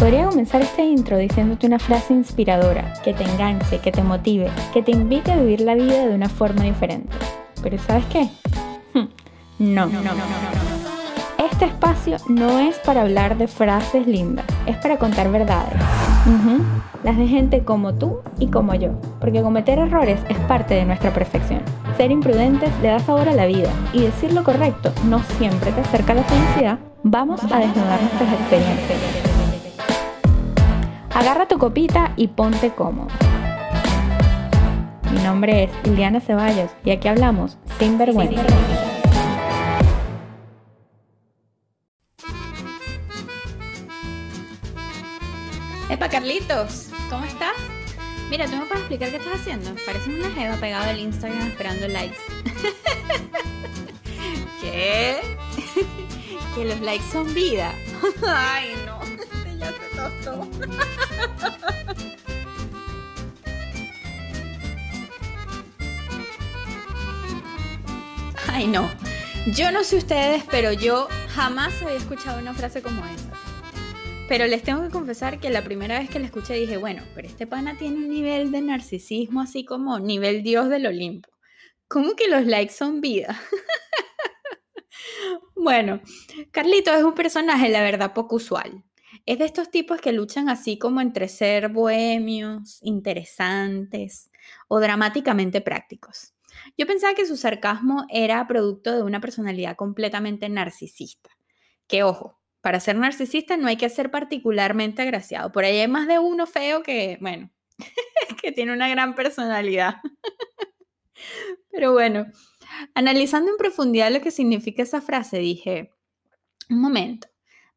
Podría comenzar este intro diciéndote una frase inspiradora, que te enganche, que te motive, que te invite a vivir la vida de una forma diferente. Pero ¿sabes qué? No, no, no, no, Este espacio no es para hablar de frases lindas, es para contar verdades. Las de gente como tú y como yo, porque cometer errores es parte de nuestra perfección. Ser imprudentes le da sabor a la vida y decir lo correcto no siempre te acerca a la felicidad. Vamos a desnudar nuestras experiencias. Agarra tu copita y ponte cómodo. Mi nombre es Liliana Ceballos y aquí hablamos sin vergüenza. Epa, Carlitos, ¿cómo estás? Mira, ¿tú me puedes explicar qué estás haciendo? Pareces una jeva pegada al Instagram esperando likes. ¿Qué? que los likes son vida. Ay, Ay, no. Yo no sé ustedes, pero yo jamás había escuchado una frase como esa. Pero les tengo que confesar que la primera vez que la escuché dije, bueno, pero este pana tiene un nivel de narcisismo así como nivel Dios del Olimpo. ¿Cómo que los likes son vida? bueno, Carlito es un personaje, la verdad, poco usual. Es de estos tipos que luchan así como entre ser bohemios, interesantes o dramáticamente prácticos. Yo pensaba que su sarcasmo era producto de una personalidad completamente narcisista. Que ojo, para ser narcisista no hay que ser particularmente agraciado. Por ahí hay más de uno feo que, bueno, que tiene una gran personalidad. Pero bueno, analizando en profundidad lo que significa esa frase, dije, un momento,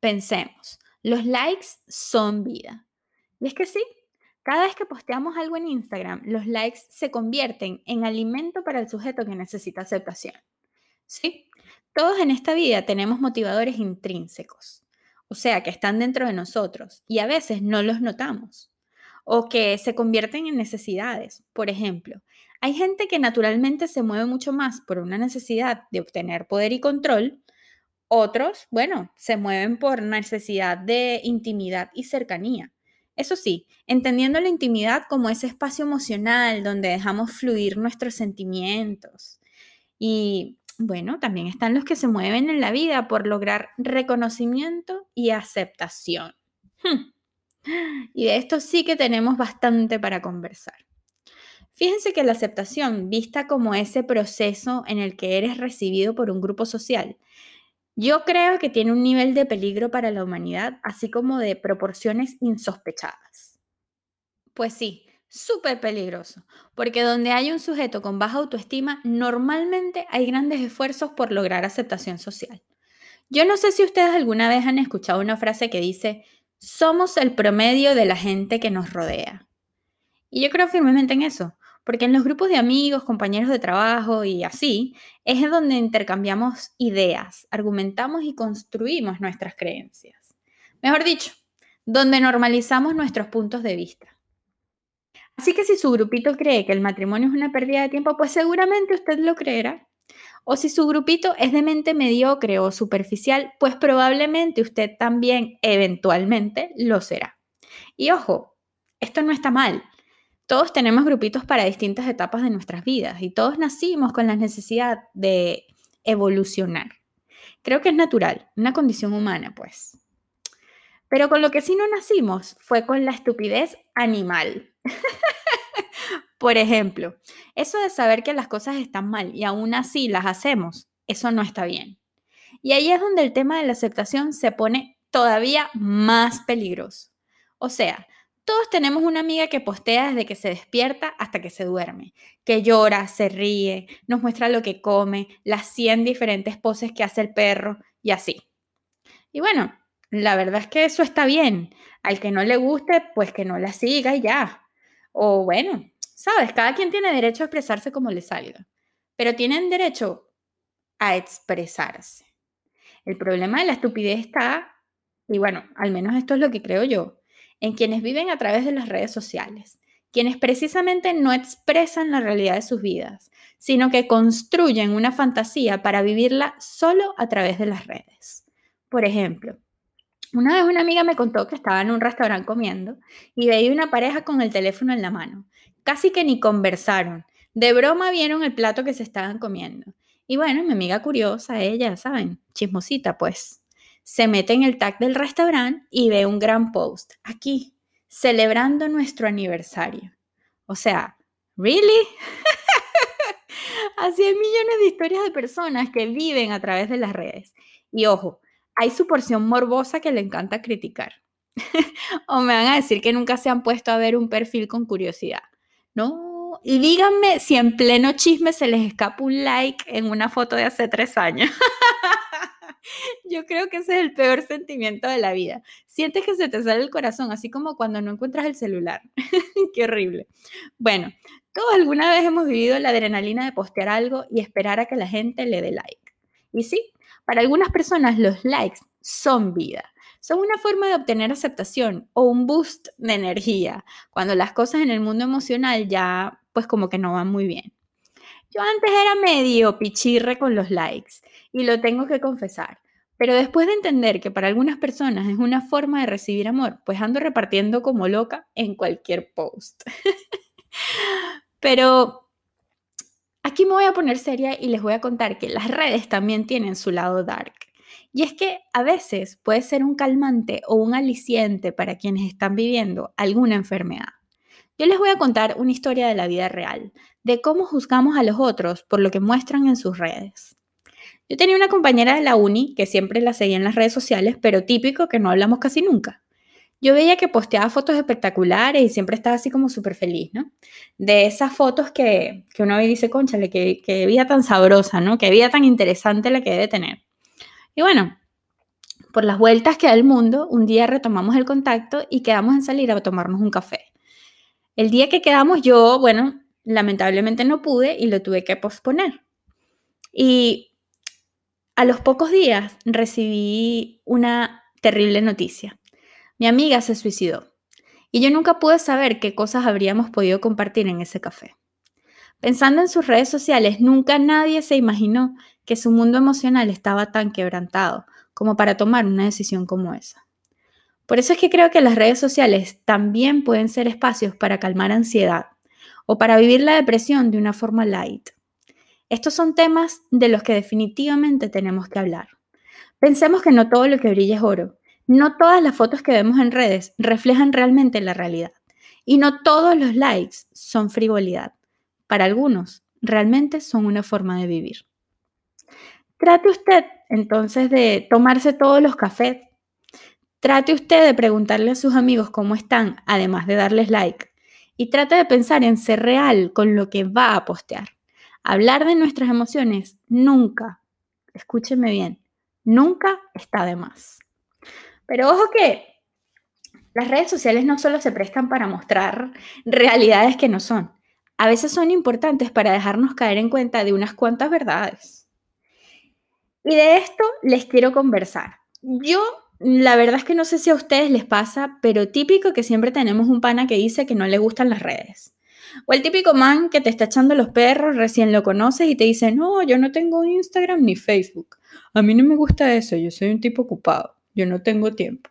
pensemos, los likes son vida. Y es que sí, cada vez que posteamos algo en Instagram, los likes se convierten en alimento para el sujeto que necesita aceptación. Sí, todos en esta vida tenemos motivadores intrínsecos, o sea, que están dentro de nosotros y a veces no los notamos, o que se convierten en necesidades. Por ejemplo, hay gente que naturalmente se mueve mucho más por una necesidad de obtener poder y control, otros, bueno, se mueven por necesidad de intimidad y cercanía. Eso sí, entendiendo la intimidad como ese espacio emocional donde dejamos fluir nuestros sentimientos. Y bueno, también están los que se mueven en la vida por lograr reconocimiento y aceptación. Hmm. Y de esto sí que tenemos bastante para conversar. Fíjense que la aceptación, vista como ese proceso en el que eres recibido por un grupo social, yo creo que tiene un nivel de peligro para la humanidad, así como de proporciones insospechadas. Pues sí, súper peligroso, porque donde hay un sujeto con baja autoestima, normalmente hay grandes esfuerzos por lograr aceptación social. Yo no sé si ustedes alguna vez han escuchado una frase que dice, somos el promedio de la gente que nos rodea. Y yo creo firmemente en eso, porque en los grupos de amigos, compañeros de trabajo y así, es donde intercambiamos ideas, argumentamos y construimos nuestras creencias. Mejor dicho, donde normalizamos nuestros puntos de vista. Así que si su grupito cree que el matrimonio es una pérdida de tiempo, pues seguramente usted lo creerá. O si su grupito es de mente mediocre o superficial, pues probablemente usted también eventualmente lo será. Y ojo, esto no está mal. Todos tenemos grupitos para distintas etapas de nuestras vidas y todos nacimos con la necesidad de evolucionar. Creo que es natural, una condición humana, pues. Pero con lo que sí no nacimos fue con la estupidez animal. Por ejemplo, eso de saber que las cosas están mal y aún así las hacemos, eso no está bien. Y ahí es donde el tema de la aceptación se pone todavía más peligroso. O sea, todos tenemos una amiga que postea desde que se despierta hasta que se duerme, que llora, se ríe, nos muestra lo que come, las 100 diferentes poses que hace el perro y así. Y bueno, la verdad es que eso está bien. Al que no le guste, pues que no la siga y ya. O bueno, sabes, cada quien tiene derecho a expresarse como le salga, pero tienen derecho a expresarse. El problema de la estupidez está, y bueno, al menos esto es lo que creo yo, en quienes viven a través de las redes sociales, quienes precisamente no expresan la realidad de sus vidas, sino que construyen una fantasía para vivirla solo a través de las redes. Por ejemplo, Una vez una amiga me contó que estaba en un restaurante comiendo y veía una pareja con el teléfono en la mano. Casi que ni conversaron. De broma vieron el plato que se estaban comiendo. Y bueno, mi amiga curiosa, ella, ¿saben? Chismosita, pues. Se mete en el tag del restaurante y ve un gran post. Aquí, celebrando nuestro aniversario. O sea, ¿really? Así hay millones de historias de personas que viven a través de las redes. Y ojo, hay su porción morbosa que le encanta criticar. o me van a decir que nunca se han puesto a ver un perfil con curiosidad. No, y díganme si en pleno chisme se les escapa un like en una foto de hace tres años. Yo creo que ese es el peor sentimiento de la vida. Sientes que se te sale el corazón, así como cuando no encuentras el celular. Qué horrible. Bueno, todos alguna vez hemos vivido la adrenalina de postear algo y esperar a que la gente le dé like. Y sí, para algunas personas los likes son vida. Son una forma de obtener aceptación o un boost de energía cuando las cosas en el mundo emocional ya pues como que no van muy bien. Yo antes era medio pichirre con los likes y lo tengo que confesar. Pero después de entender que para algunas personas es una forma de recibir amor, pues ando repartiendo como loca en cualquier post. Pero aquí me voy a poner seria y les voy a contar que las redes también tienen su lado dark. Y es que a veces puede ser un calmante o un aliciente para quienes están viviendo alguna enfermedad. Yo les voy a contar una historia de la vida real, de cómo juzgamos a los otros por lo que muestran en sus redes. Yo tenía una compañera de la uni que siempre la seguía en las redes sociales, pero típico que no hablamos casi nunca. Yo veía que posteaba fotos espectaculares y siempre estaba así como súper feliz, ¿no? De esas fotos que, que uno dice, conchale, que, que vida tan sabrosa, ¿no? Qué vida tan interesante la que debe tener. Y bueno, por las vueltas que da el mundo, un día retomamos el contacto y quedamos en salir a tomarnos un café. El día que quedamos yo, bueno, lamentablemente no pude y lo tuve que posponer. Y a los pocos días recibí una terrible noticia. Mi amiga se suicidó y yo nunca pude saber qué cosas habríamos podido compartir en ese café. Pensando en sus redes sociales, nunca nadie se imaginó que su mundo emocional estaba tan quebrantado como para tomar una decisión como esa. Por eso es que creo que las redes sociales también pueden ser espacios para calmar ansiedad o para vivir la depresión de una forma light. Estos son temas de los que definitivamente tenemos que hablar. Pensemos que no todo lo que brilla es oro. No todas las fotos que vemos en redes reflejan realmente la realidad. Y no todos los likes son frivolidad. Para algunos, realmente son una forma de vivir. Trate usted entonces de tomarse todos los cafés. Trate usted de preguntarle a sus amigos cómo están, además de darles like. Y trate de pensar en ser real con lo que va a postear. Hablar de nuestras emociones nunca, escúcheme bien, nunca está de más. Pero ojo que las redes sociales no solo se prestan para mostrar realidades que no son, a veces son importantes para dejarnos caer en cuenta de unas cuantas verdades. Y de esto les quiero conversar. Yo, la verdad es que no sé si a ustedes les pasa, pero típico que siempre tenemos un pana que dice que no le gustan las redes. O el típico man que te está echando los perros, recién lo conoces y te dice, no, yo no tengo Instagram ni Facebook. A mí no me gusta eso, yo soy un tipo ocupado, yo no tengo tiempo.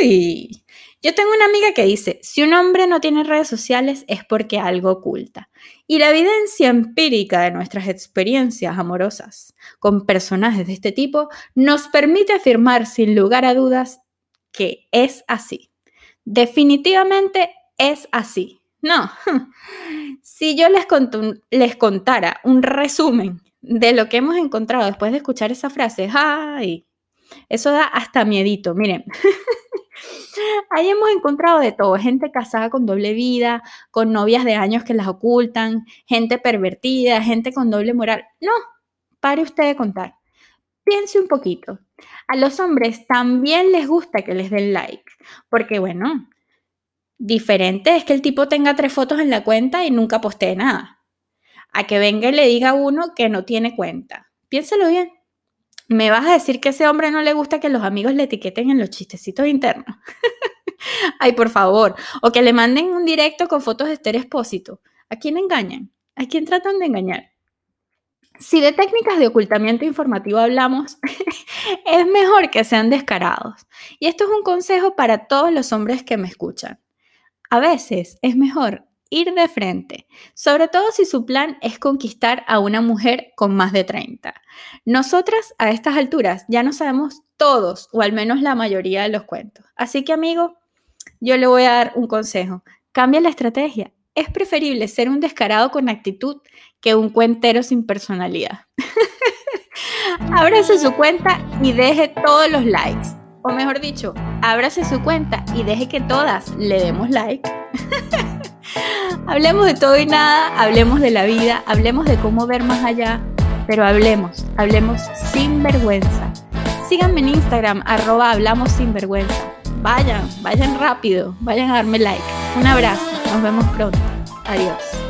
¡Ay! Yo tengo una amiga que dice, si un hombre no tiene redes sociales es porque algo oculta. Y la evidencia empírica de nuestras experiencias amorosas con personajes de este tipo nos permite afirmar sin lugar a dudas que es así. Definitivamente es así. No, si yo les, les contara un resumen de lo que hemos encontrado después de escuchar esa frase, ¡ay! Eso da hasta miedito. Miren, Ahí hemos encontrado de todo, gente casada con doble vida, con novias de años que las ocultan, gente pervertida, gente con doble moral. No, pare usted de contar. Piense un poquito. A los hombres también les gusta que les den like, porque bueno, diferente es que el tipo tenga tres fotos en la cuenta y nunca postee nada. A que venga y le diga uno que no tiene cuenta. Piénselo bien. ¿Me vas a decir que ese hombre no le gusta que los amigos le etiqueten en los chistecitos internos? Ay, por favor. O que le manden un directo con fotos de Esther Expósito. ¿A quién engañan? ¿A quién tratan de engañar? Si de técnicas de ocultamiento informativo hablamos, es mejor que sean descarados. Y esto es un consejo para todos los hombres que me escuchan. A veces es mejor ir de frente, sobre todo si su plan es conquistar a una mujer con más de 30. Nosotras a estas alturas ya no sabemos todos, o al menos la mayoría de los cuentos. Así que amigo, yo le voy a dar un consejo. Cambia la estrategia. Es preferible ser un descarado con actitud que un cuentero sin personalidad. ábrase su cuenta y deje todos los likes. O mejor dicho, ábrase su cuenta y deje que todas le demos like. hablemos de todo y nada, hablemos de la vida, hablemos de cómo ver más allá, pero hablemos, hablemos sin vergüenza. Síganme en Instagram, arroba hablamos sin vergüenza. Vayan, vayan rápido, vayan a darme like. Un abrazo, nos vemos pronto. Adiós.